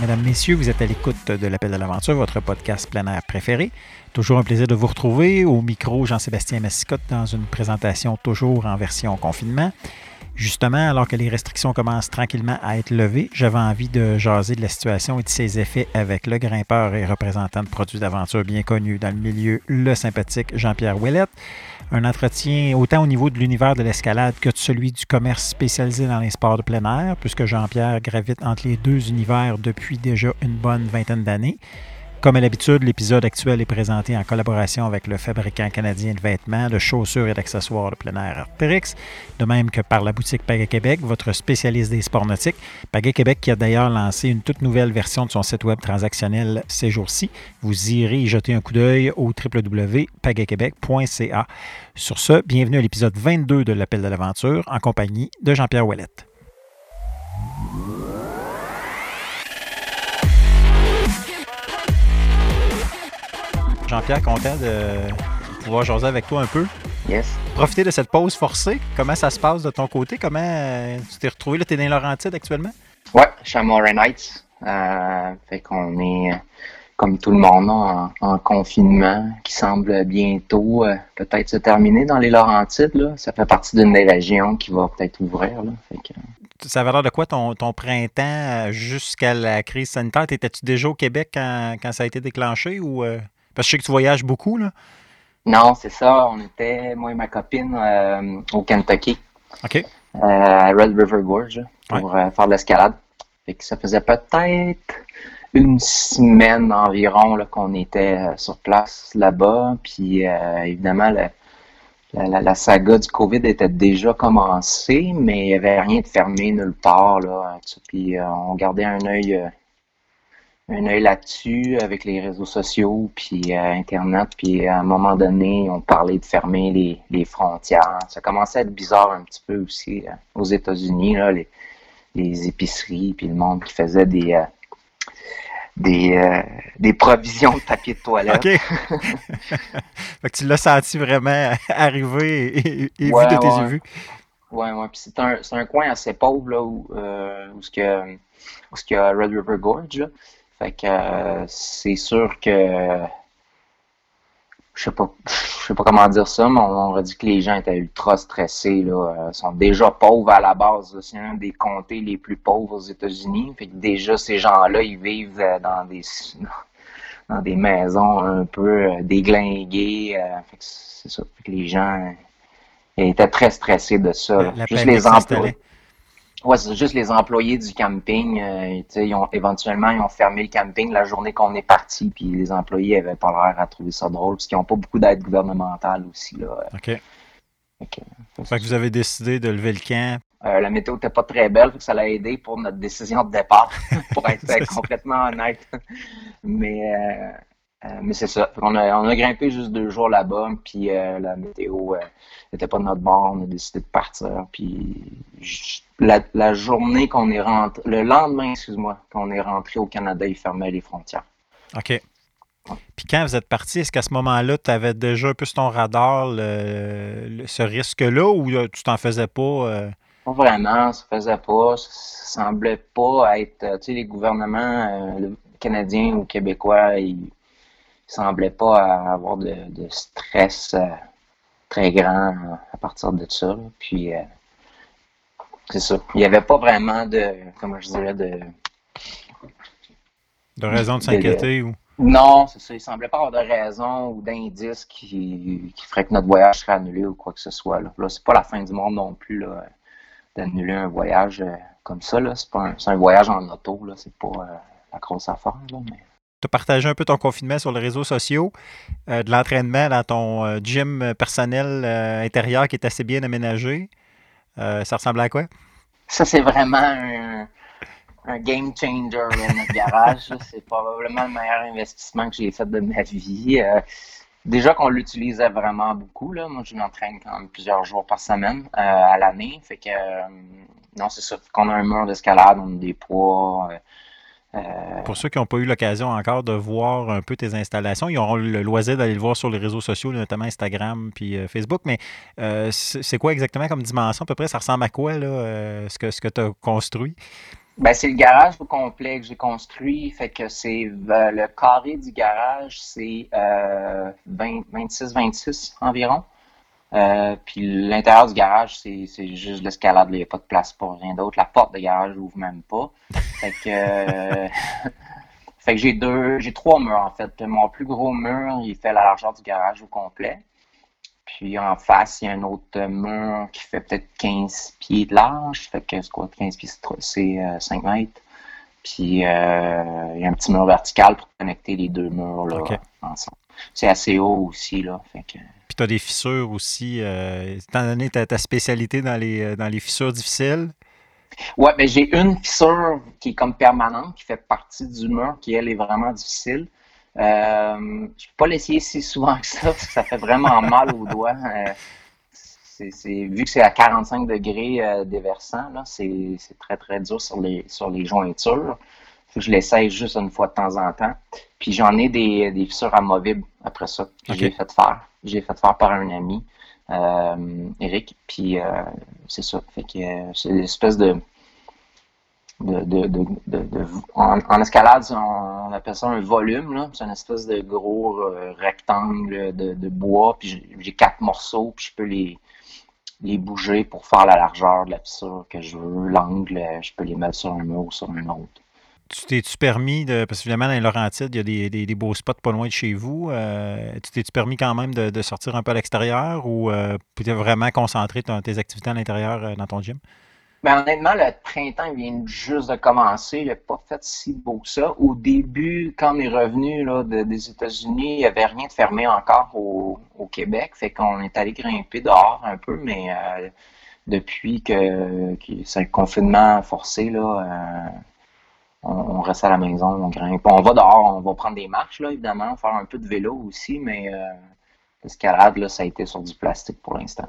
Mesdames, Messieurs, vous êtes à l'écoute de l'Appel de l'Aventure, votre podcast plein air préféré. Toujours un plaisir de vous retrouver. Au micro, Jean-Sébastien Massicotte dans une présentation toujours en version confinement. Justement, alors que les restrictions commencent tranquillement à être levées, j'avais envie de jaser de la situation et de ses effets avec le grimpeur et représentant de produits d'aventure bien connu dans le milieu, le sympathique Jean-Pierre Ouellette. Un entretien autant au niveau de l'univers de l'escalade que de celui du commerce spécialisé dans les sports de plein air, puisque Jean-Pierre gravite entre les deux univers depuis déjà une bonne vingtaine d'années. Comme à l'habitude, l'épisode actuel est présenté en collaboration avec le fabricant canadien de vêtements, de chaussures et d'accessoires de plein air de même que par la boutique Pagaie Québec, votre spécialiste des sports nautiques. Pagaie Québec qui a d'ailleurs lancé une toute nouvelle version de son site web transactionnel ces jours-ci. Vous irez y jeter un coup d'œil au www.pagaiequebec.ca. Sur ce, bienvenue à l'épisode 22 de l'Appel de l'aventure en compagnie de Jean-Pierre Ouellette. Jean-Pierre, content de pouvoir jaser avec toi un peu. Yes. Profiter de cette pause forcée. Comment ça se passe de ton côté? Comment euh, tu t'es retrouvé? Là, tu es dans les Laurentides actuellement? Ouais, je suis à Morin Heights. Euh, fait qu'on est, euh, comme tout le monde, en, en confinement qui semble bientôt euh, peut-être se terminer dans les Laurentides. Là. Ça fait partie d'une des régions qui va peut-être ouvrir. Là. Fait que, Ça avait l'air de quoi ton, ton printemps jusqu'à la crise sanitaire? Étais-tu déjà au Québec quand, quand ça a été déclenché? ou euh, Parce que je sais que tu voyages beaucoup. Là. Non, c'est ça. On était, moi et ma copine, euh, au Kentucky, OK. euh, à Red River Gorge, pour euh, faire de l'escalade. Fait que ça faisait peut-être une semaine environ là, qu'on était euh, sur place là-bas. Puis euh, évidemment, le- la, la- la saga du COVID était déjà commencée, mais il n'y avait rien de fermé nulle part. Là. Puis euh, on gardait un œil, euh, un œil là-dessus avec les réseaux sociaux, puis euh, Internet. Puis à un moment donné, on parlait de fermer les, les frontières. Ça commençait à être bizarre un petit peu aussi euh, aux États-Unis, là, les, les épiceries, puis le monde qui faisait des, euh, des, euh, des provisions de papier de toilette. OK. fait que tu l'as senti vraiment arriver et, et Ouais, vu de tes ouais. yeux. Ouais, ouais. Puis c'est un, c'est un coin assez pauvre, là, où, où ce que, où ce qu'il y a Red River Gorge, là. Fait que euh, c'est sûr que je sais pas, je sais pas comment dire ça, mais on aurait dit que les gens étaient ultra stressés, là. Euh, sont déjà pauvres à la base. C'est un des comtés les plus pauvres aux États-Unis. Fait que déjà, ces gens-là, ils vivent euh, dans des, dans des maisons un peu déglinguées. fait que c'est ça. Fait que les gens étaient très stressés de ça. La Juste les s'installait. Ouais, c'est juste les employés du camping. euh, ils ont, éventuellement, ils ont fermé le camping la journée qu'on est parti, puis les employés avaient pas l'air à trouver ça drôle, parce qu'ils n'ont pas beaucoup d'aide gouvernementale aussi. Là. OK. Que, Fait que vous avez décidé de lever le camp. euh, la météo n'était pas très belle, ça l'a aidé pour notre décision de départ, pour être euh, complètement honnête. Mais, euh, euh, mais c'est ça. A, on a grimpé juste deux jours là-bas, puis euh, la météo euh, n'était pas de notre bord. On a décidé de partir. Puis la, la journée qu'on est rentré, le lendemain, excuse-moi, qu'on est rentré au Canada, ils fermaient les frontières. OK. Puis quand vous êtes parti, est-ce qu'à ce moment-là, tu avais déjà un peu sur ton radar le- le- ce risque-là ou euh, tu t'en faisais pas? euh? Pas vraiment, ça faisait pas, ça semblait pas être, euh, tu sais, les gouvernements euh, canadiens ou québécois, ils, ils semblaient pas avoir de, de stress euh, très grand euh, à partir de ça. là. Puis, euh, c'est ça. Il y avait pas vraiment de, comment je dirais, de... de raison de s'inquiéter? Ou... Non, c'est ça. Il semblait pas avoir de raison ou d'indice qui, qui ferait que notre voyage serait annulé ou quoi que ce soit. Là, là c'est pas la fin du monde non plus, là, d'annuler un voyage comme ça. Là. C'est, pas un, c'est un voyage en auto, là. C'est pas euh, la grosse affaire, là, mais... Tu as partagé un peu ton confinement sur les réseaux sociaux, euh, de l'entraînement dans ton euh, gym personnel euh, intérieur qui est assez bien aménagé. Ça ressemble à quoi? Ça, c'est vraiment un, game changer, là, notre garage. C'est probablement le meilleur investissement que j'ai fait de ma vie. Déjà qu'on l'utilisait vraiment beaucoup. Là. Moi, je m'entraîne quand même plusieurs jours par semaine à l'année. Fait que, non, c'est. Fait qu'on a un mur d'escalade, on a des poids. Euh, Pour ceux qui n'ont pas eu l'occasion encore de voir un peu tes installations, ils auront le loisir d'aller le voir sur les réseaux sociaux, notamment Instagram puis euh, Facebook. Mais euh, c'est c'est quoi exactement comme dimension? À peu près, ça ressemble à quoi, là, euh, ce que, ce que tu as construit? Ben, c'est le garage au complet que j'ai construit. Fait que c'est le carré du garage, c'est 26-26 environ. Euh, puis l'intérieur du garage, c'est, juste l'escalade. Il n'y a pas de place pour rien d'autre. La porte de garage n'ouvre même pas. Fait que, euh, fait que j'ai deux, j'ai trois murs en fait. Mon plus gros mur, il fait la largeur du garage au complet. Puis en face, il y a un autre mur qui fait peut-être 15 pieds de large. Fait que c'est quoi, 15 pieds, c'est 5 euh, mètres. Puis il y a un petit mur vertical pour connecter les deux murs là, ensemble. C'est assez haut aussi, là. Fait que, tu as des fissures aussi, euh, étant donné ta, ta spécialité dans les, euh, dans les fissures difficiles? Oui, mais j'ai une fissure qui est comme permanente, qui fait partie du mur, qui elle est vraiment difficile. Euh, je ne peux pas l'essayer si souvent que ça, parce que ça fait vraiment mal aux doigts. c'est, vu que c'est à 45 degrés déversant, c'est, très très dur sur les, sur les jointures. je l'essaye juste une fois de temps en temps. Puis j'en ai des, des fissures amovibles après ça, que j'ai fait faire. J'ai fait faire par un ami, euh, Eric. Puis euh, c'est ça. Fait que euh, c'est une espèce de. De, de, de, en, escalade, on, appelle ça un volume. C'est une espèce de gros rectangle de, bois. Puis j'ai quatre morceaux. Puis je peux les, les bouger pour faire la largeur de la fissure que je veux, l'angle. Je peux les mettre sur un mur ou sur un autre tu t'es-tu permis de. Parce que évidemment, dans les Laurentides, il y a des, des, beaux spots pas loin de chez vous. Euh, tu t'es-tu permis quand même de, sortir un peu à l'extérieur ou euh, tu vraiment concentré tes activités à l'intérieur euh, dans ton gym? Ben, honnêtement, le printemps vient juste de commencer. Il n'a pas fait si beau que ça. Au début, quand on est revenu là, des États-Unis, il n'y avait rien de fermé encore au, Québec. Fait qu'on est allé grimper dehors un peu, mais euh, depuis que, c'est un confinement forcé, là, on, reste à la maison, on grimpe. On va dehors, on va prendre des marches, là, évidemment, faire un peu de vélo aussi, mais euh, l'escalade, là, ça a été sur du plastique pour l'instant.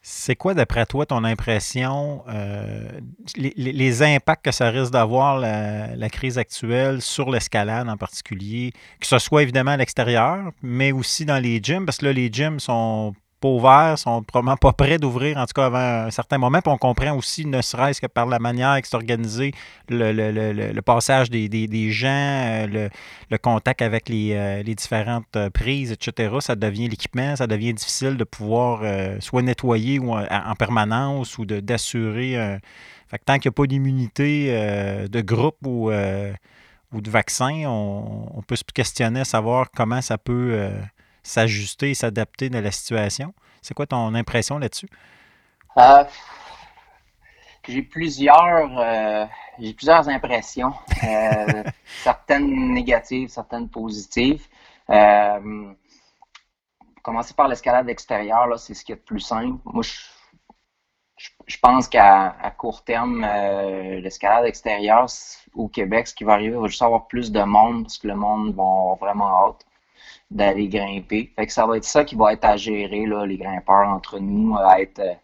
C'est quoi, d'après toi, ton impression, euh, les, impacts que ça risque d'avoir la, crise actuelle sur l'escalade en particulier, que ce soit évidemment à l'extérieur, mais aussi dans les gyms, parce que là, les gyms sont pas ouverts, sont probablement pas prêts d'ouvrir, en tout cas avant un certain moment. Puis on comprend aussi, ne serait-ce que par la manière que c'est organisé, le, passage des, gens, euh, le, contact avec les, euh, différentes euh, prises, etc. Ça devient l'équipement, ça devient difficile de pouvoir soit nettoyer ou en, permanence ou d'assurer. Fait que tant qu'il n'y a pas d'immunité de groupe ou, ou de vaccin, on, on, peut se questionner à savoir comment ça peut s'ajuster et s'adapter dans la situation? C'est quoi ton impression là-dessus? Euh, j'ai plusieurs, euh, j'ai plusieurs impressions, euh, certaines négatives, certaines positives. commencer par l'escalade extérieure, c'est ce qui est le plus simple. Moi, je, pense qu'à court terme, l'escalade extérieure au Québec, ce qui va arriver, il va juste avoir plus de monde parce que le monde va avoir vraiment hâte d'aller grimper. Fait que ça va être ça qui va être à gérer, là, les grimpeurs entre nous, être euh,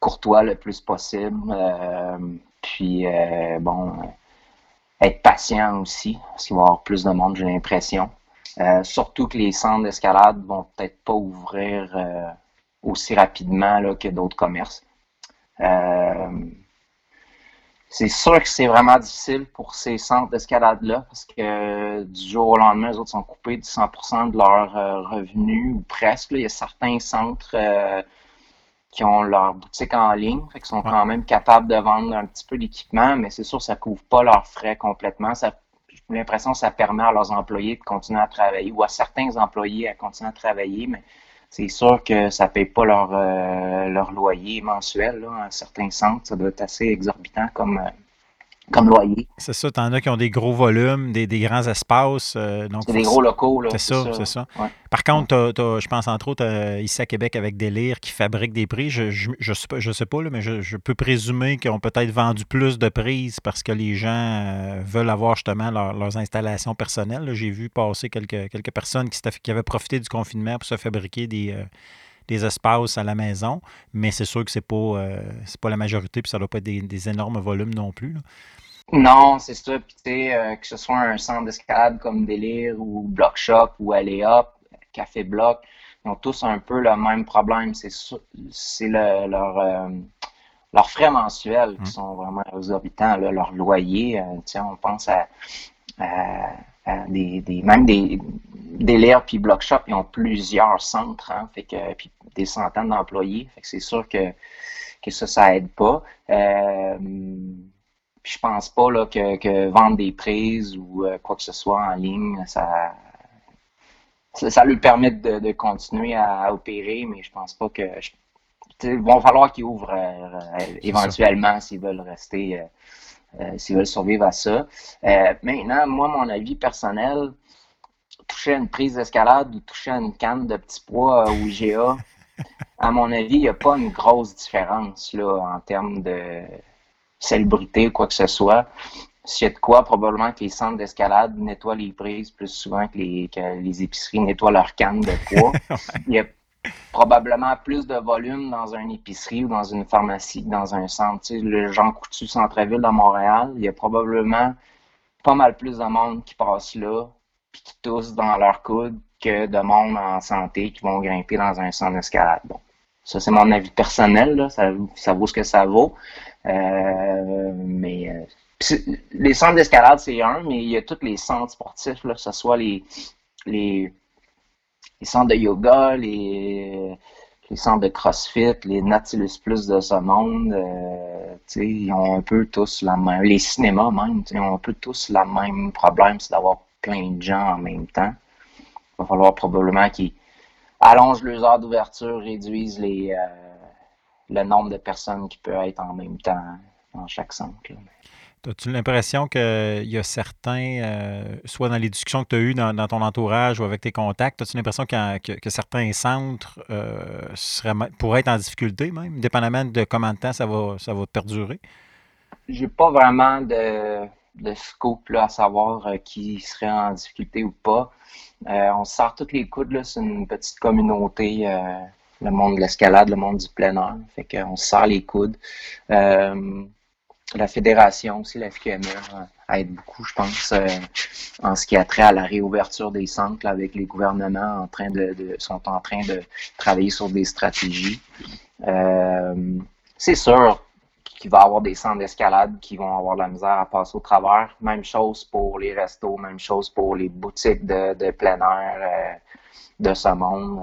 courtois le plus possible. Euh, puis, euh, bon, être patient aussi, parce qu'il va y avoir plus de monde, j'ai l'impression. surtout que les centres d'escalade vont peut-être pas ouvrir aussi rapidement là, que d'autres commerces. C'est sûr que c'est vraiment difficile pour ces centres d'escalade-là parce que du jour au lendemain, les autres sont coupés de 100% de leurs euh, revenus ou presque. Il y a certains centres euh, qui ont leur boutique en ligne, fait sont quand même capables de vendre un petit peu d'équipement, mais c'est sûr que ça ne couvre pas leurs frais complètement. Ça, j'ai l'impression que ça permet à leurs employés de continuer à travailler ou à certains employés à continuer à travailler, mais c'est sûr que ça paye pas leur, euh, leur loyer mensuel. Là, à certains centres, ça doit être assez exorbitant comme, euh, comme loyer. C'est ça, tu en as qui ont des gros volumes, des, grands espaces. Euh, c'est des gros locaux. C'est ça, c'est ça. Par contre, je pense entre autres euh, ici à Québec avec Delire qui fabrique des prix. Je je, sais pas, je sais pas mais je, peux présumer qu'ils ont peut-être vendu plus de prises parce que les gens euh, veulent avoir justement leurs installations personnelles. J'ai vu passer quelques, quelques personnes qui, qui, avaient profité du confinement pour se fabriquer des des espaces à la maison, mais c'est sûr que c'est pas, pas la majorité, puis ça ne doit pas être des, énormes volumes non plus. Non, c'est ça. Puis, tu sais, euh, que ce soit un centre d'escalade comme Délire ou Block Shop ou Alley Café Block, ils ont tous un peu le même problème. C'est, c'est leur, euh, leurs frais mensuels qui mmh. sont vraiment exorbitants, là, leur loyer. tiens, on pense à, des, des, même des, des puis Block Shop, ils ont plusieurs centres, hein, fait que, puis des centaines d'employés. Fait que c'est sûr que, que ça, ça aide pas. Euh, je pense pas là, que, que, vendre des prises ou euh, quoi que ce soit en ligne, ça, ça, lui permet de, de, continuer à, opérer, mais je pense pas que. il va falloir qu'ils ouvrent euh, éventuellement s'ils veulent rester, euh, s'ils veulent survivre à ça. maintenant, moi, mon avis personnel, toucher à une prise d'escalade ou toucher à une canne de petits pois ou IGA, à mon avis, il n'y a pas une grosse différence là, en termes de célébrité ou quoi que ce soit. S'il y a de quoi, probablement que les centres d'escalade nettoient les prises plus souvent que les, les épiceries nettoient leurs cannes de poids. Il a probablement plus de volume dans une épicerie ou dans une pharmacie, dans un centre. Tu sais, le Jean Coutu Centre-Ville de Montréal, il y a probablement pas mal plus de monde qui passe là puis qui tousse dans leur coude que de monde en santé qui vont grimper dans un centre d'escalade. Bon, ça c'est mon avis personnel, là. Ça, ça vaut ce que ça vaut. Euh, mais euh, les centres d'escalade, c'est un, mais il y a tous les centres sportifs, là, que ce soit les, les, les centres de yoga, les, les centres de CrossFit, les Nautilus Plus de ce monde, euh, ils ont un peu tous la même, les cinémas même, ils ont un peu tous le même problème, c'est d'avoir plein de gens en même temps. Il va falloir probablement qu'ils allongent leurs heures d'ouverture, réduisent les, le nombre de personnes qui peuvent être en même temps dans chaque centre. As-tu l'impression qu'il y a certains, euh, soit dans les discussions que tu as eues dans, ton entourage ou avec tes contacts, as-tu l'impression que, certains centres euh, pourraient être en difficulté même, dépendamment de combien de temps ça va, ça va perdurer? J'ai pas vraiment de, scope à savoir euh, qui serait en difficulté ou pas. on sort toutes les coudes, c'est une petite communauté le monde de l'escalade, le monde du plein air. Fait qu'on se serre les coudes. La fédération aussi, la FQME, euh, aide beaucoup, je pense, euh, en ce qui a trait à la réouverture des centres avec les gouvernements en train de, sont en train de travailler sur des stratégies. c'est sûr qu'il va y avoir des centres d'escalade qui vont avoir de la misère à passer au travers. Même chose pour les restos, même chose pour les boutiques de, de plein air de ce monde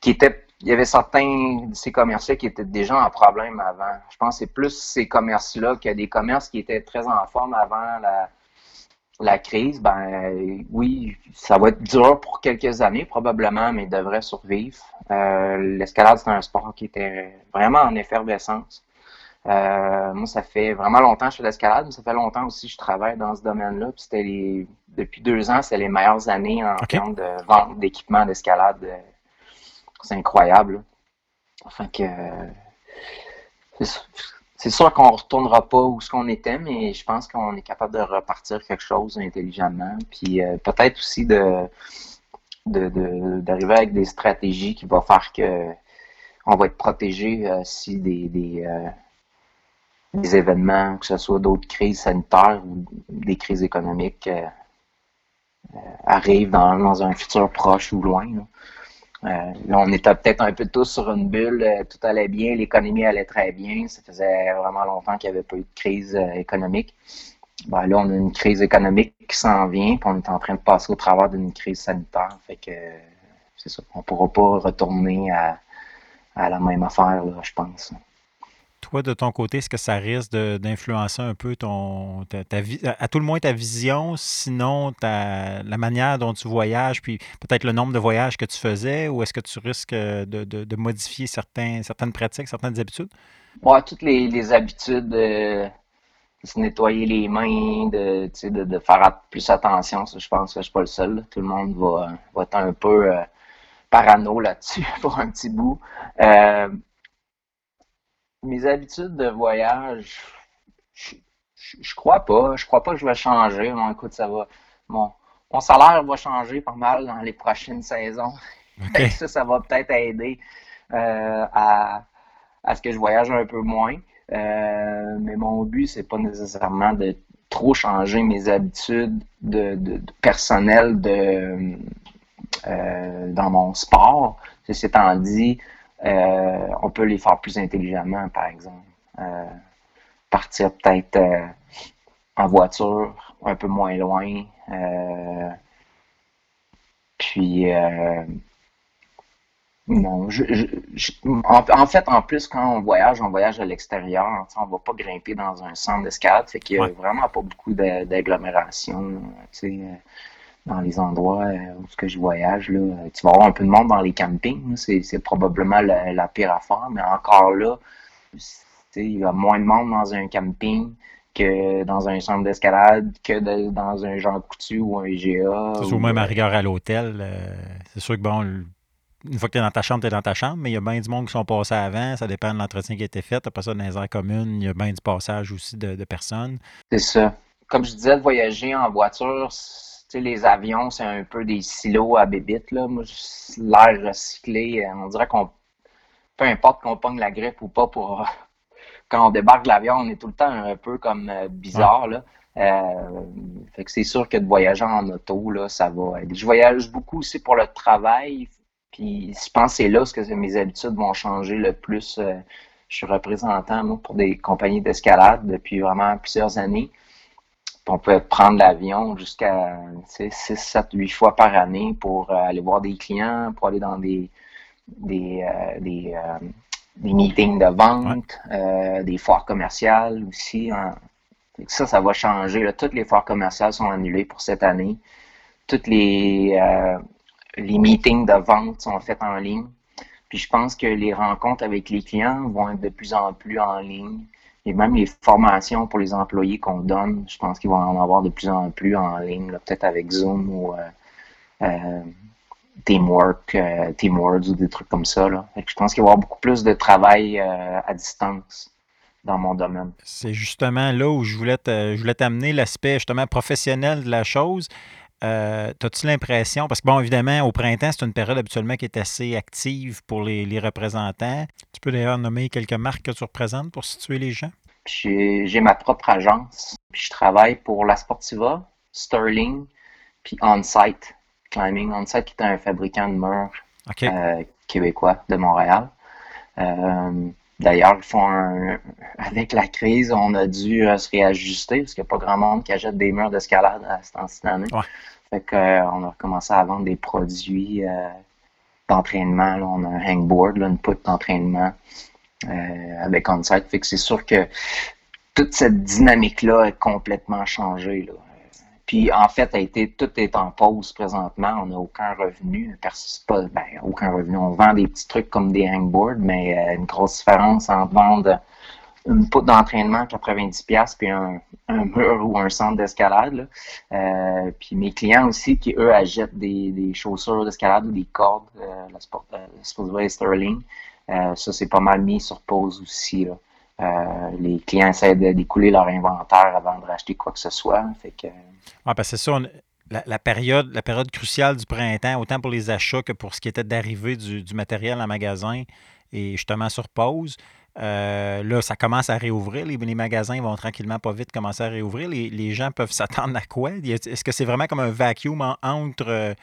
qui était il y avait certains de ces commerces qui étaient déjà en problème avant. Je pense que c'est plus ces commerces-là qu'il y a des commerces qui étaient très en forme avant la, la crise. Ben oui, ça va être dur pour quelques années probablement, mais ils devraient survivre. Euh, l'escalade, c'est un sport qui était vraiment en effervescence. Euh, moi, ça fait vraiment longtemps que je fais de l'escalade, mais ça fait longtemps aussi que je travaille dans ce domaine-là. c'était les, depuis deux ans, c'est les meilleures années en termes de vente d'équipements d'escalade euh, c'est incroyable. Enfin que c'est sûr qu'on ne retournera pas où ce qu'on était, mais je pense qu'on est capable de repartir quelque chose intelligemment. Puis euh, peut-être aussi de d'arriver avec des stratégies qui vont faire que on va être protégé euh, si des, euh, des, événements, que ce soit d'autres crises sanitaires ou des crises économiques, arrivent dans, dans, un futur proche ou loin. Là, on était peut-être un peu tous sur une bulle, euh, tout allait bien, l'économie allait très bien, ça faisait vraiment longtemps qu'il n'y avait pas eu de crise euh, économique. Ben, là, on a une crise économique qui s'en vient, puis on est en train de passer au travers d'une crise sanitaire. Fait que on ne pourra pas retourner à, la même affaire, je pense. Toi, de ton côté, est-ce que ça risque d'influencer un peu ton, ta, à tout le moins ta vision, sinon ta, la manière dont tu voyages, puis peut-être le nombre de voyages que tu faisais, ou est-ce que tu risques de, de, modifier certaines pratiques, certaines habitudes? Ouais, toutes les, habitudes de, se nettoyer les mains, de, de, faire plus attention, je pense que je suis pas le seul. Tout le monde va, va être un peu euh, parano là-dessus pour un petit bout. Euh, mes habitudes de voyage, je, crois pas. Je crois pas que je vais changer. Bon, écoute, ça va. Mon, mon salaire va changer pas mal dans les prochaines saisons. ça, ça va peut-être aider euh, à, à ce que je voyage un peu moins. Euh, mais mon but, c'est pas nécessairement de trop changer mes habitudes de, de, personnelles de, euh, dans mon sport. Ceci étant dit, on peut les faire plus intelligemment, par exemple. partir peut-être en voiture, un peu moins loin. puis non, en, fait, en plus, quand on voyage, on voyage à l'extérieur. On ne va pas grimper dans un centre d'escalade. Fait qu'il n'y a vraiment pas beaucoup d'agglomération euh, dans les endroits euh, où que je voyage. Là. Tu vas avoir un peu de monde dans les campings. C'est probablement la, pire affaire. Mais encore là, il y a moins de monde dans un camping que dans un centre d'escalade, que dans un Jean Coutu ou un IGA. Ou, même à euh, rigueur à l'hôtel. c'est sûr que bon, une fois que tu es dans ta chambre, tu es dans ta chambre, mais il y a bien du monde qui sont passés avant. Ça dépend de l'entretien qui a été fait. Après ça, dans les aires communes, il y a bien du passage aussi de, personnes. C'est ça. Comme je disais, de voyager en voiture, les avions, c'est un peu des silos à bébites. L'air recyclé, on dirait qu'on. Peu importe qu'on pogne la grippe ou pas pour. Quand on débarque de l'avion, on est tout le temps un peu comme euh, bizarre. Là. Euh, fait que c'est sûr que de voyager en auto, là, ça va Je voyage beaucoup aussi pour le travail. Puis je pense que c'est là que mes habitudes vont changer le plus. Euh, je suis représentant moi, pour des compagnies d'escalade depuis vraiment plusieurs années. On peut prendre l'avion jusqu'à 6, 7, 8 fois par année pour euh, aller voir des clients, pour aller dans des, des, euh, des, meetings de vente, des foires commerciales aussi. Hein. Ça, ça va changer. Toutes les foires commerciales sont annulées pour cette année. Toutes les, les meetings de vente sont faits en ligne. Puis je pense que les rencontres avec les clients vont être de plus en plus en ligne. Et même les formations pour les employés qu'on donne, je pense qu'ils vont en avoir de plus en plus en ligne, peut-être avec Zoom ou euh, euh, Teamwork, euh, ou des trucs comme ça. Je pense qu'il va y avoir beaucoup plus de travail à distance dans mon domaine. C'est justement là où je voulais, je voulais t'amener l'aspect justement professionnel de la chose. Euh, As-tu l'impression, parce que bon, évidemment, au printemps, c'est une période habituellement qui est assez active pour les, représentants. Tu peux d'ailleurs nommer quelques marques que tu représentes pour situer les gens? J'ai ma propre agence. Puis je travaille pour La Sportiva, Sterling, puis Onsite Climbing. Onsite qui est un fabricant de murs euh, québécois de Montréal. Euh, d'ailleurs, ils font avec la crise, on a dû euh, se réajuster parce qu'il n'y a pas grand monde qui achète des murs d'escalade à ce temps-ci d'année. Fait qu'on euh, a recommencé à vendre des produits euh, d'entraînement. On a un hangboard, là, une poutre d'entraînement avec on-site. Fait que c'est sûr que toute cette dynamique-là est complètement changée. Là. Puis en fait, a été, tout est en pause présentement. On n'a aucun revenu. Pas, ben, aucun revenu. On vend des petits trucs comme des hangboards, mais une grosse différence entre vendre une poutre d'entraînement 90$ puis un, mur ou un centre d'escalade. Euh, puis mes clients aussi qui, eux, achètent des, chaussures d'escalade ou des cordes, euh, la, sport, euh, Sterling. Euh, ça, c'est pas mal mis sur pause aussi. Les clients essaient d'écouler leur inventaire avant de racheter quoi que ce soit. Fait que, ah, c'est ça. la, période, la période cruciale du printemps, autant pour les achats que pour ce qui était d'arrivée du, matériel en magasin, est justement sur pause. Euh, là, ça commence à réouvrir. Les, magasins vont tranquillement, pas vite, commencer à réouvrir. Les, gens peuvent s'attendre à quoi? Est-ce que c'est vraiment comme un vacuum entre.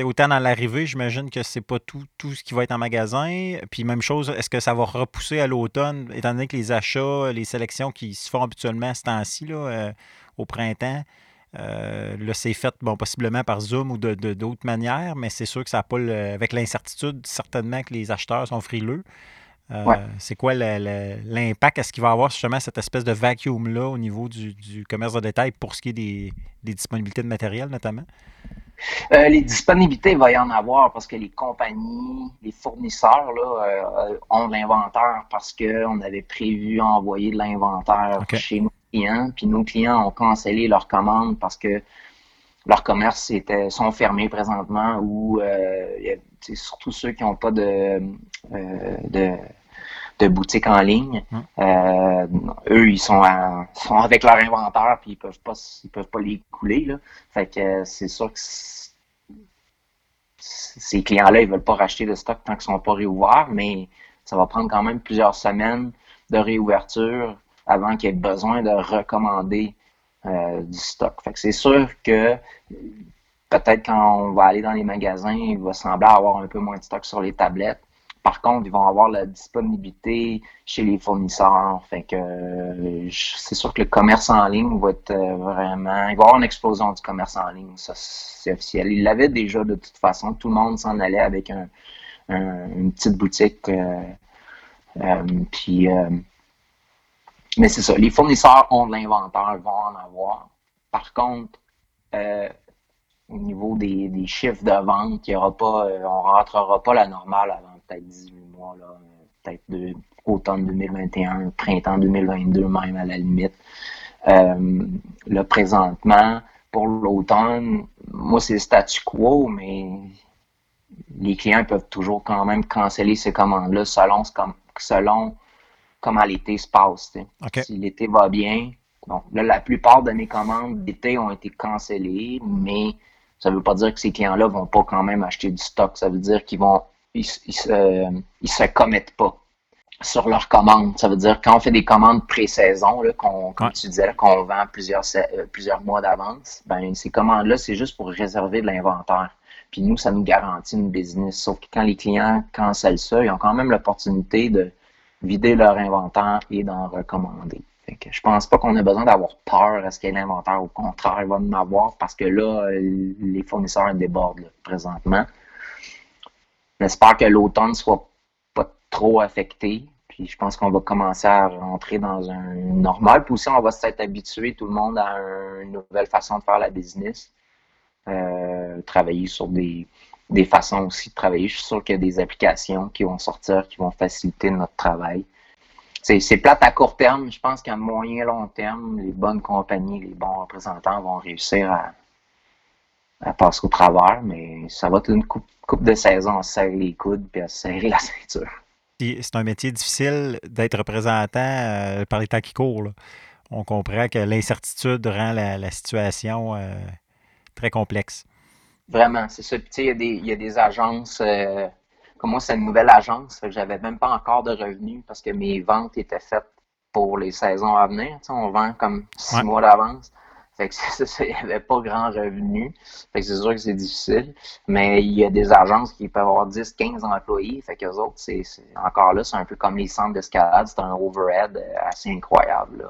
Euh, autant dans l'arrivée, j'imagine que c'est pas tout, tout ce qui va être en magasin. Puis même chose, est-ce que ça va repousser à l'automne, étant donné que les achats, les sélections qui se font habituellement à ce temps-ci, euh, au printemps, là, c'est fait bon, possiblement par Zoom ou de, d'autres manières, mais c'est sûr que ça n'a pas avec l'incertitude, certainement que les acheteurs sont frileux. Euh, c'est quoi l'impact? Est-ce qu'il va y avoir justement cette espèce de vacuum-là au niveau du, commerce de détail pour ce qui est des, disponibilités de matériel notamment? Euh, les disponibilités, il va y en avoir parce que les compagnies, les fournisseurs là, euh, ont de l'inventaire parce qu'on avait prévu envoyer de l'inventaire chez nos clients. Puis nos clients ont cancellé leurs commandes parce que leurs commerces étaient, sont fermés présentement ou surtout ceux qui n'ont pas de, de de boutiques en ligne. Hum. Euh, eux, ils sont, sont avec leur inventaire puis ils peuvent pas ils peuvent pas les couler. Là. Fait que c'est sûr que ces clients-là, ils veulent pas racheter de stock tant qu'ils sont pas réouverts, mais ça va prendre quand même plusieurs semaines de réouverture avant qu'il y ait besoin de recommander euh, du stock. Fait que c'est sûr que peut-être quand on va aller dans les magasins, il va sembler avoir un peu moins de stock sur les tablettes par contre, ils vont avoir la disponibilité chez les fournisseurs. Que c'est sûr que le commerce en ligne va être vraiment. Il va y avoir une explosion du commerce en ligne, c'est officiel. Il l'avait déjà de toute façon. Tout le monde s'en allait avec un, une petite boutique. puis mais c'est ça, les fournisseurs ont de l'inventaire, vont en avoir. Par contre, euh, au niveau des, chiffres de vente, il y aura pas, euh, on ne rentrera pas la normale avant peut-être 18 mois, peut-être de, automne 2021, printemps 2022 même à la limite. Euh, là, présentement, pour l'automne, moi, c'est statu quo, mais les clients peuvent toujours quand même canceller ces commandes-là selon, selon comment l'été se passe. Si l'été va bien, bon, là, la plupart de mes commandes d'été ont été cancellées, mais ça ne veut pas dire que ces clients-là vont pas quand même acheter du stock. Ça veut dire qu'ils vont ils, se, ils se commettent pas sur leurs commandes. Ça veut dire quand on fait des commandes pré-saison, qu'on, comme tu disais, qu'on vend plusieurs, euh, plusieurs mois d'avance, ben ces commandes-là, c'est juste pour réserver de l'inventaire. Puis nous, ça nous garantit une business. Sauf que quand les clients cancellent ça, ils ont quand même l'opportunité de vider leur inventaire et d'en recommander. Fait que je pense pas qu'on ait besoin d'avoir peur à ce qu'il y ait l'inventaire. Au contraire, il va en avoir parce que là, les fournisseurs débordent présentement. J'espère que l'automne soit pas trop affecté. Puis je pense qu'on va commencer à rentrer dans un normal. Puis aussi, on va s'être habitué tout le monde à une nouvelle façon de faire la business. Euh, travailler sur des, des façons aussi de travailler. Je suis sûr qu'il y a des applications qui vont sortir, qui vont faciliter notre travail. C'est plate à court terme. Je pense qu'à moyen long terme, les bonnes compagnies, les bons représentants vont réussir à, passer au travers, mais ça va être une coupe, de saison à serrer les coudes et à serrer la ceinture. C'est un métier difficile d'être représentant euh, par les temps qui courent. On comprend que l'incertitude rend la, situation euh, très complexe. Vraiment, c'est ça. il y, a des, il y a des agences. Euh, comme moi, c'est une nouvelle agence. J'avais même pas encore de revenus parce que mes ventes étaient faites pour les saisons à venir. on vend comme six mois d'avance. Fait que il n'y avait pas grand revenu. Fait que c'est sûr que c'est difficile. Mais il y a des agences qui peuvent avoir 10, 15 employés. Fait que les autres, c'est, encore là, c'est un peu comme les centres d'escalade. C'est un overhead assez incroyable.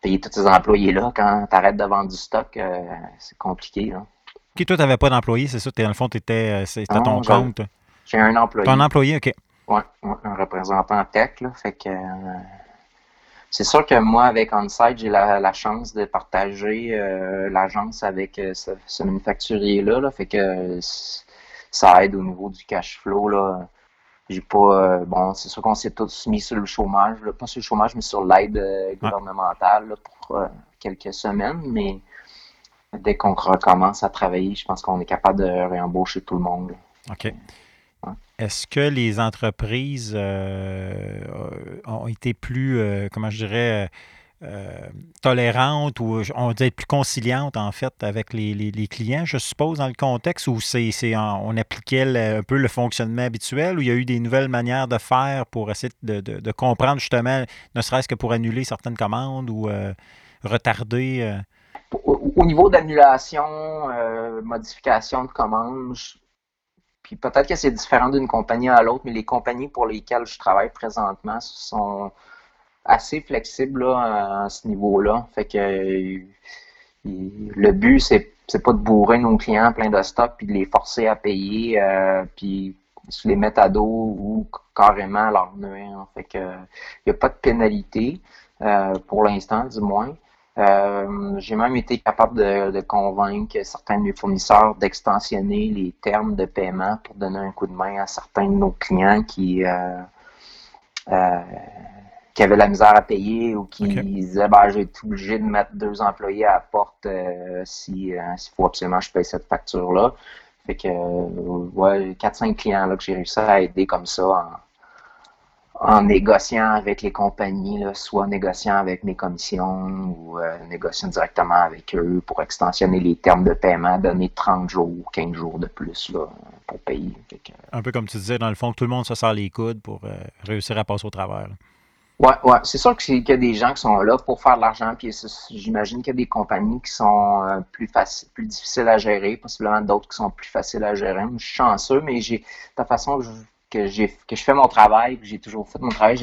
Payer tous ces employés-là quand tu arrêtes de vendre du stock, euh, c'est compliqué. Là. Toi, tu n'avais pas d'employé, c'est ça? Dans le fond, tu étais, euh, à ton compte. J'ai un employé. Ton employé, OK. Oui, un représentant tech. Là, fait que, euh, c'est sûr que moi, avec OnSite, j'ai la, chance de partager euh, l'agence avec ce, manufacturier-là. Là, fait que ça aide au niveau du cash flow. Là. J'ai pas. bon, c'est sûr qu'on s'est tous mis sur le chômage. pas sur le chômage, mais sur l'aide gouvernementale pour quelques semaines. Mais dès qu'on recommence à travailler, je pense qu'on est capable de réembaucher tout le monde. OK. Est-ce que les entreprises euh, ont été plus, euh, comment je dirais, euh, tolérantes ou on dit plus conciliantes en fait avec les, clients, je suppose, dans le contexte où c'est, on appliquait un peu le fonctionnement habituel, où il y a eu des nouvelles manières de faire pour essayer de, comprendre justement, ne serait-ce que pour annuler certaines commandes ou retarder au niveau d'annulation, modification de commandes, puis peut-être que c'est différent d'une compagnie à l'autre, mais les compagnies pour lesquelles je travaille présentement sont assez flexibles à, ce niveau-là. Fait que le but, c'est c'est pas de bourrer nos clients plein de stock puis de les forcer à payer euh, puis se les mettre à dos ou carrément leur nuire. Fait que il n'y a pas de pénalité euh, pour l'instant du moins. Euh, j'ai même été capable de, convaincre certains de mes fournisseurs d'extensionner les termes de paiement pour donner un coup de main à certains de nos clients qui, euh, euh, qui avaient la misère à payer ou qui disaient ben, j'ai été obligé de mettre deux employés à la porte si s'il faut absolument que je paye cette facture-là. Fait que ouais, 4-5 clients là, que j'ai réussi à aider comme ça en, en négociant avec les compagnies, soit négociant avec mes commissions ou euh, négociant directement avec eux pour extensionner les termes de paiement, donner 30 jours, 15 jours de plus là, pour payer. Un peu comme tu disais, dans le fond, que tout le monde se sert les coudes pour euh, réussir à passer au travers. Oui, ouais. c'est sûr qu'il y a des gens qui sont là pour faire de l'argent, puis j'imagine qu'il y a des compagnies qui sont euh, plus faciles, plus difficiles à gérer, possiblement d'autres qui sont plus faciles à gérer. Je suis chanceux, mais j'ai de toute façon, je que j'ai que je fais mon travail, que j'ai toujours fait mon travail,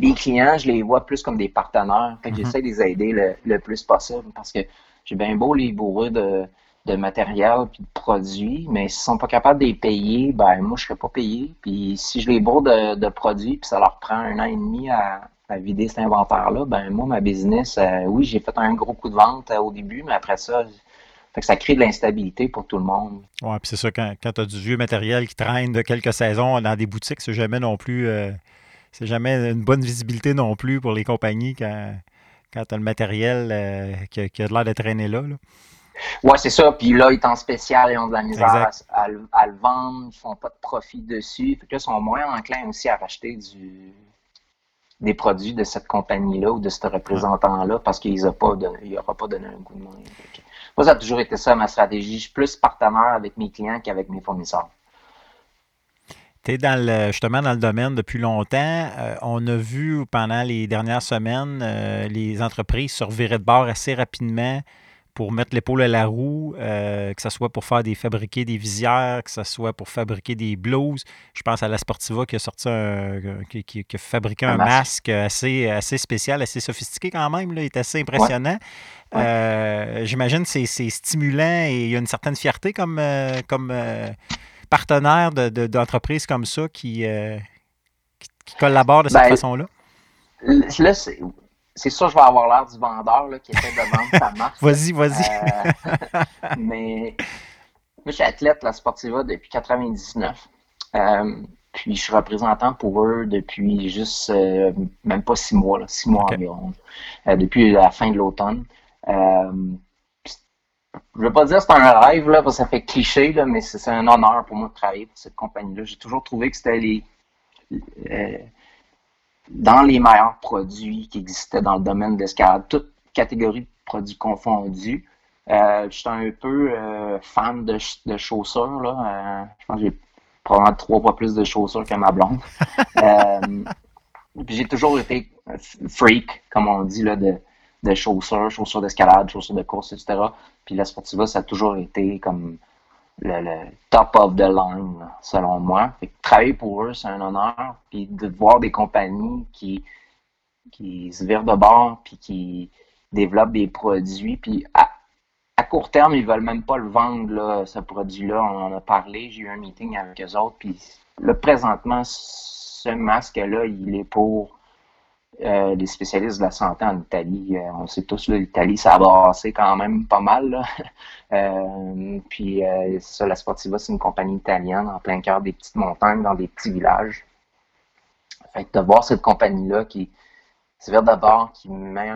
les clients, je les vois plus comme des partenaires. Fait que mm-hmm. j'essaie de les aider le, plus possible parce que j'ai bien beau les bourreux de, de matériel puis de produits, mais s'ils sont pas capables de les payer, ben moi je serais pas payé. Puis si je les bourre de, de produits puis ça leur prend un an et demi à, à vider cet inventaire-là, ben moi, ma business, euh, oui, j'ai fait un gros coup de vente euh, au début, mais après ça, fait que ça crée de l'instabilité pour tout le monde. Oui, puis c'est ça, quand, quand tu as du vieux matériel qui traîne de quelques saisons dans des boutiques, c'est jamais non plus euh, c'est jamais une bonne visibilité non plus pour les compagnies quand, quand tu as le matériel qui, a, de l'air de traîner là. Oui, c'est ça. Puis là, ils sont en spécial, ils ont de la misère à, le vendre, ils font pas de profit dessus. Fait que là, ils sont moins enclins aussi à racheter du, des produits de cette compagnie-là ou de ce représentant-là parce qu'il n'aura pas, pas donné un coup de main. Moi, ça a toujours été ça ma stratégie. Je suis plus partenaire avec mes clients qu'avec mes fournisseurs. Tu es dans justement dans le domaine depuis longtemps. Euh, on a vu pendant les dernières semaines euh, les entreprises se revirer de bord assez rapidement pour mettre l'épaule à la roue, euh, que ce soit pour faire des fabriquer des visières, que ce soit pour fabriquer des blouses. Je pense à la Sportiva qui a sorti un, qui, a fabriqué un, masque. assez, assez spécial, assez sophistiqué quand même. Là. Il est assez impressionnant. Euh, j'imagine que c'est stimulant et il y a une certaine fierté comme, euh, comme partenaire d'entreprises comme ça qui, qui, collaborent de cette ben, façon-là. Là, c'est sûr, je vais avoir l'air du vendeur là, qui essaie de vendre sa marque. vas-y, vas-y. Euh, mais moi, je suis athlète la Sportiva depuis 99. Euh, puis je suis représentant pour eux depuis juste euh, même pas six mois, six mois environ. depuis la fin de l'automne. je veux pas dire que c'est un rêve, là, parce que ça fait cliché, là, mais c'est un honneur pour moi de travailler pour cette compagnie-là. J'ai toujours trouvé que c'était les dans les meilleurs produits qui existaient dans le domaine de l'escalade, toutes catégories de produits confondus. Euh, je suis un peu euh, fan de, de, chaussures. Là. Euh, je pense que j'ai probablement trois fois plus de chaussures que ma blonde. j'ai toujours été freak, comme on dit, là, de, de chaussures, chaussures d'escalade, chaussures de course, etc. Puis la Sportiva, ça a toujours été comme le, top of the line, selon moi. Fait travailler pour eux, c'est un honneur. Puis de voir des compagnies qui, qui se virent de bord, puis qui développent des produits, puis à, court terme, ils veulent même pas le vendre, là, ce produit-là. On en a parlé, j'ai eu un meeting avec eux autres, puis le présentement, ce masque-là, il est pour euh, les spécialistes de la santé en Italie. Euh, on sait tous, l'Italie, ça a brassé quand même pas mal. Euh, puis ça, la Sportiva, c'est une compagnie italienne en plein cœur des petites montagnes, dans des petits villages. Fait de voir cette compagnie-là qui, c'est vers d'abord, qui met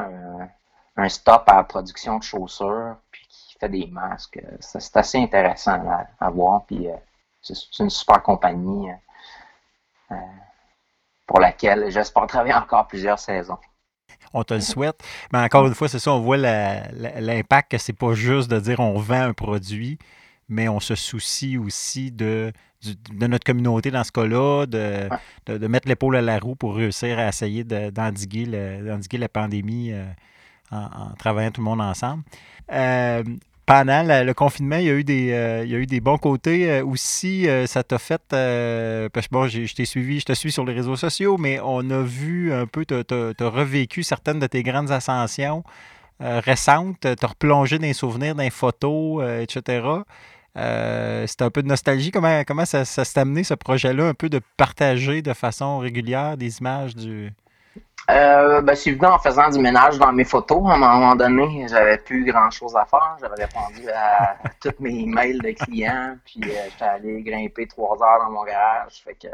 un, stop à la production de chaussures, puis qui fait des masques, c'est assez intéressant à, voir. Puis c'est une super compagnie pour laquelle j'espère travailler encore plusieurs saisons. On te le souhaite. Mais encore une fois, c'est ça, on voit l'impact que c'est pas juste de dire on vend un produit, mais on se soucie aussi de, de notre communauté dans ce cas-là, de, de, mettre l'épaule à la roue pour réussir à essayer d'endiguer la pandémie euh, en, travaillant tout le monde ensemble. Euh, pendant le confinement, il y a eu des, euh, il y a eu des bons côtés euh, aussi. Euh, ça t'a fait. parce que bon, je t'ai suivi, je te suis sur les réseaux sociaux, mais on a vu un peu, tu as, revécu certaines de tes grandes ascensions récentes. Tu as replongé dans les souvenirs, dans les photos, etc. C'était un peu de nostalgie. Comment, comment ça, ça s'est amené, ce projet-là, un peu de partager de façon régulière des images du, euh, ben, c'est venu en faisant du ménage dans mes photos. À un moment donné, j'avais plus grand chose à faire. J'avais répondu à, tous mes mails de clients, puis euh, j'étais allé grimper trois heures dans mon garage. Fait que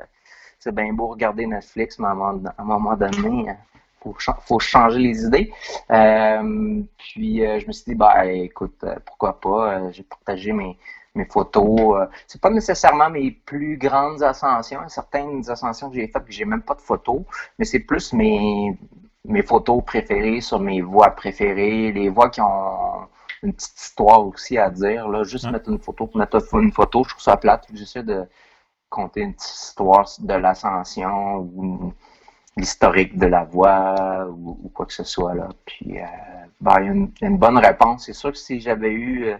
c'est bien beau regarder Netflix, mais à un moment, donné, faut, faut changer les idées. Euh, puis je me suis dit, bah écoute, pourquoi pas, j'ai partagé mes, mes photos. Euh, c'est pas nécessairement mes plus grandes ascensions. Certaines ascensions que j'ai faites, que j'ai même pas de photos, mais c'est plus mes, mes photos préférées sur mes voix préférées, les voix qui ont une petite histoire aussi à dire. Là, juste mettre une photo pour mettre une photo, je trouve ça plate. J'essaie de compter une petite histoire de l'ascension ou l'historique de la voix ou, quoi que ce soit. Là. Puis, euh, ben, il, y a une, bonne réponse. C'est sûr que si j'avais eu euh,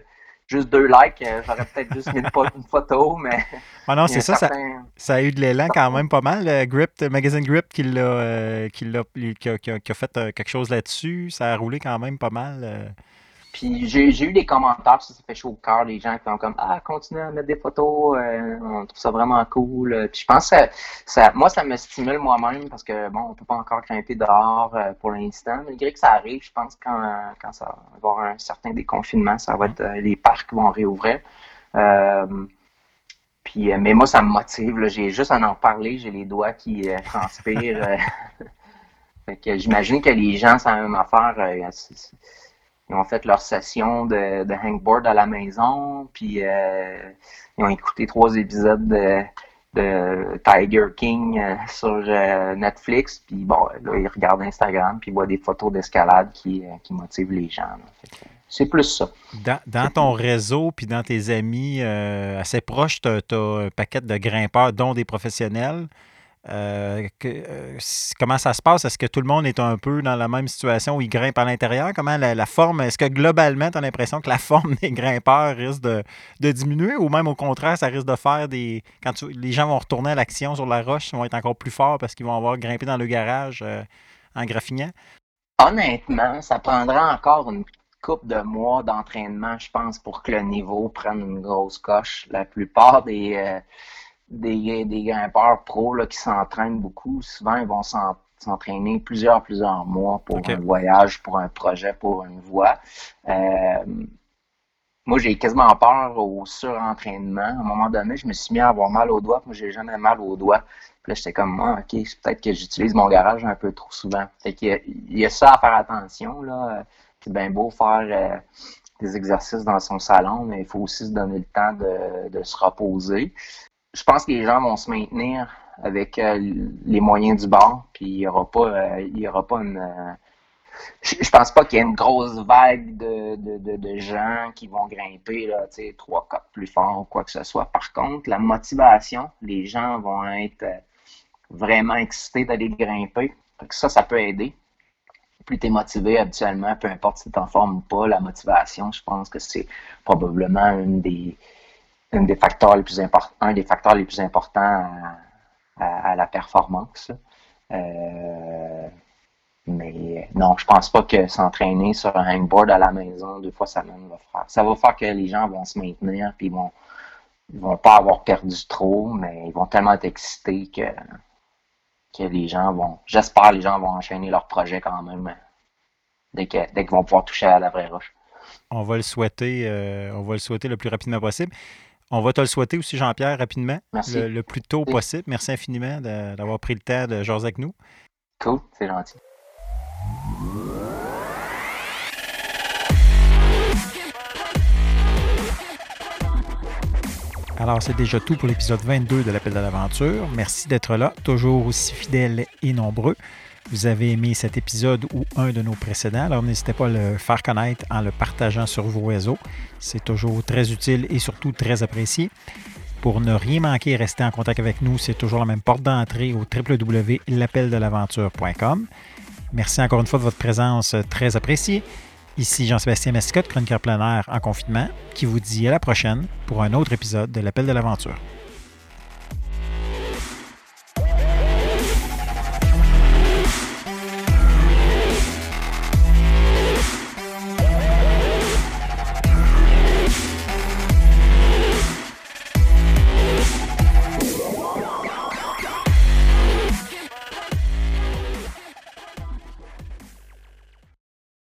juste deux likes, euh, j'aurais peut-être juste mis une, photo, mais. Ah non, c'est ça, Ça a eu de l'élan quand même pas mal. Grip, Magazine Grip qui, l'a, qui, l'a, qui, a, fait quelque chose là-dessus. Ça a roulé quand même pas mal. Puis j'ai eu des commentaires, ça, fait chaud au cœur, les gens qui font comme Ah, continuez à mettre des photos, euh, on trouve ça vraiment cool. Puis je pense que ça, moi, ça me stimule moi-même parce que bon, on peut pas encore grimper dehors euh, pour l'instant. Malgré que ça arrive, je pense que quand, quand ça va avoir un certain déconfinement, ça va être euh, les parcs vont réouvrir. puis, mais moi, ça me motive. J'ai juste à en parler, j'ai les doigts qui transpirent. fait que j'imagine que les gens, c'est la même affaire ils ont fait leur session de, de hangboard à la maison, puis euh, ils ont écouté trois épisodes de, de Tiger King euh, sur euh, Netflix, puis bon, là, ils regardent Instagram, puis ils voient des photos d'escalade qui, qui motivent les gens. C'est plus ça. Dans, dans ton réseau, puis dans tes amis assez proches, tu as, un paquet de grimpeurs, dont des professionnels. Euh, euh, comment ça se passe? Est-ce que tout le monde est un peu dans la même situation où ils grimpent à l'intérieur? Comment la, forme, est-ce que globalement, tu as l'impression que la forme des grimpeurs risque de, diminuer ou même au contraire, ça risque de faire des. Quand les gens vont retourner à l'action sur la roche, ils vont être encore plus forts parce qu'ils vont avoir grimpé dans le garage euh, en graffinant? Honnêtement, ça prendra encore une coupe de mois d'entraînement, je pense, pour que le niveau prenne une grosse coche. La plupart des des, des grimpeurs pros là, qui s'entraînent beaucoup, souvent ils vont s'entraîner plusieurs, plusieurs mois pour un voyage, pour un projet, pour une voie. Euh, moi, j'ai quasiment peur au surentraînement. À un moment donné, je me suis mis à avoir mal aux doigts. Moi, j'ai jamais mal aux doigts. Puis là, j'étais comme, ah, OK, c'est peut-être que j'utilise mon garage un peu trop souvent. Fait qu'il y, a, il y a ça à faire attention. Là. C'est bien beau faire euh, des exercices dans son salon, mais il faut aussi se donner le temps de, de se reposer je pense que les gens vont se maintenir avec euh, les moyens du bord, puis il n'y aura pas, euh, il aura pas une. Euh, je, pense pas qu'il y ait une grosse vague de, de, de, gens qui vont grimper là, trois quatre plus fort ou quoi que ce soit. Par contre, la motivation, les gens vont être vraiment excités d'aller grimper. ça, ça peut aider. Plus tu es motivé habituellement, peu importe si tu en forme ou pas, la motivation, je pense que c'est probablement une des, un des facteurs les plus un des facteurs les plus importants à, la performance. Euh, mais non, je pense pas que s'entraîner sur un hangboard à la maison deux fois semaine va faire. Ça va faire que les gens vont se maintenir puis ils vont ils vont pas avoir perdu trop, mais ils vont tellement être excités que que les gens vont, j'espère les gens vont enchaîner leur projet quand même dès qu'ils dès vont pouvoir toucher à la vraie roche. On va le souhaiter, euh, on va le souhaiter le plus rapidement possible. On va te le souhaiter aussi, Jean-Pierre, rapidement. Le, plus tôt possible. Merci infiniment d'avoir pris le temps de jaser avec nous. Cool, c'est gentil. Alors, c'est déjà tout pour l'épisode 22 de l'Appel de l'Aventure. Merci d'être là, toujours aussi fidèle et nombreux vous avez aimé cet épisode ou un de nos précédents, alors n'hésitez pas à le faire connaître en le partageant sur vos réseaux. C'est toujours très utile et surtout très apprécié. Pour ne rien manquer et rester en contact avec nous, c'est toujours la même porte d'entrée au www.l'appeldel'aventure.com. Merci encore une fois de votre présence très appréciée. Ici Jean-Sébastien Mascotte, chroniqueur plein en confinement, qui vous dit à la prochaine pour un autre épisode de l'Appel de l'Aventure.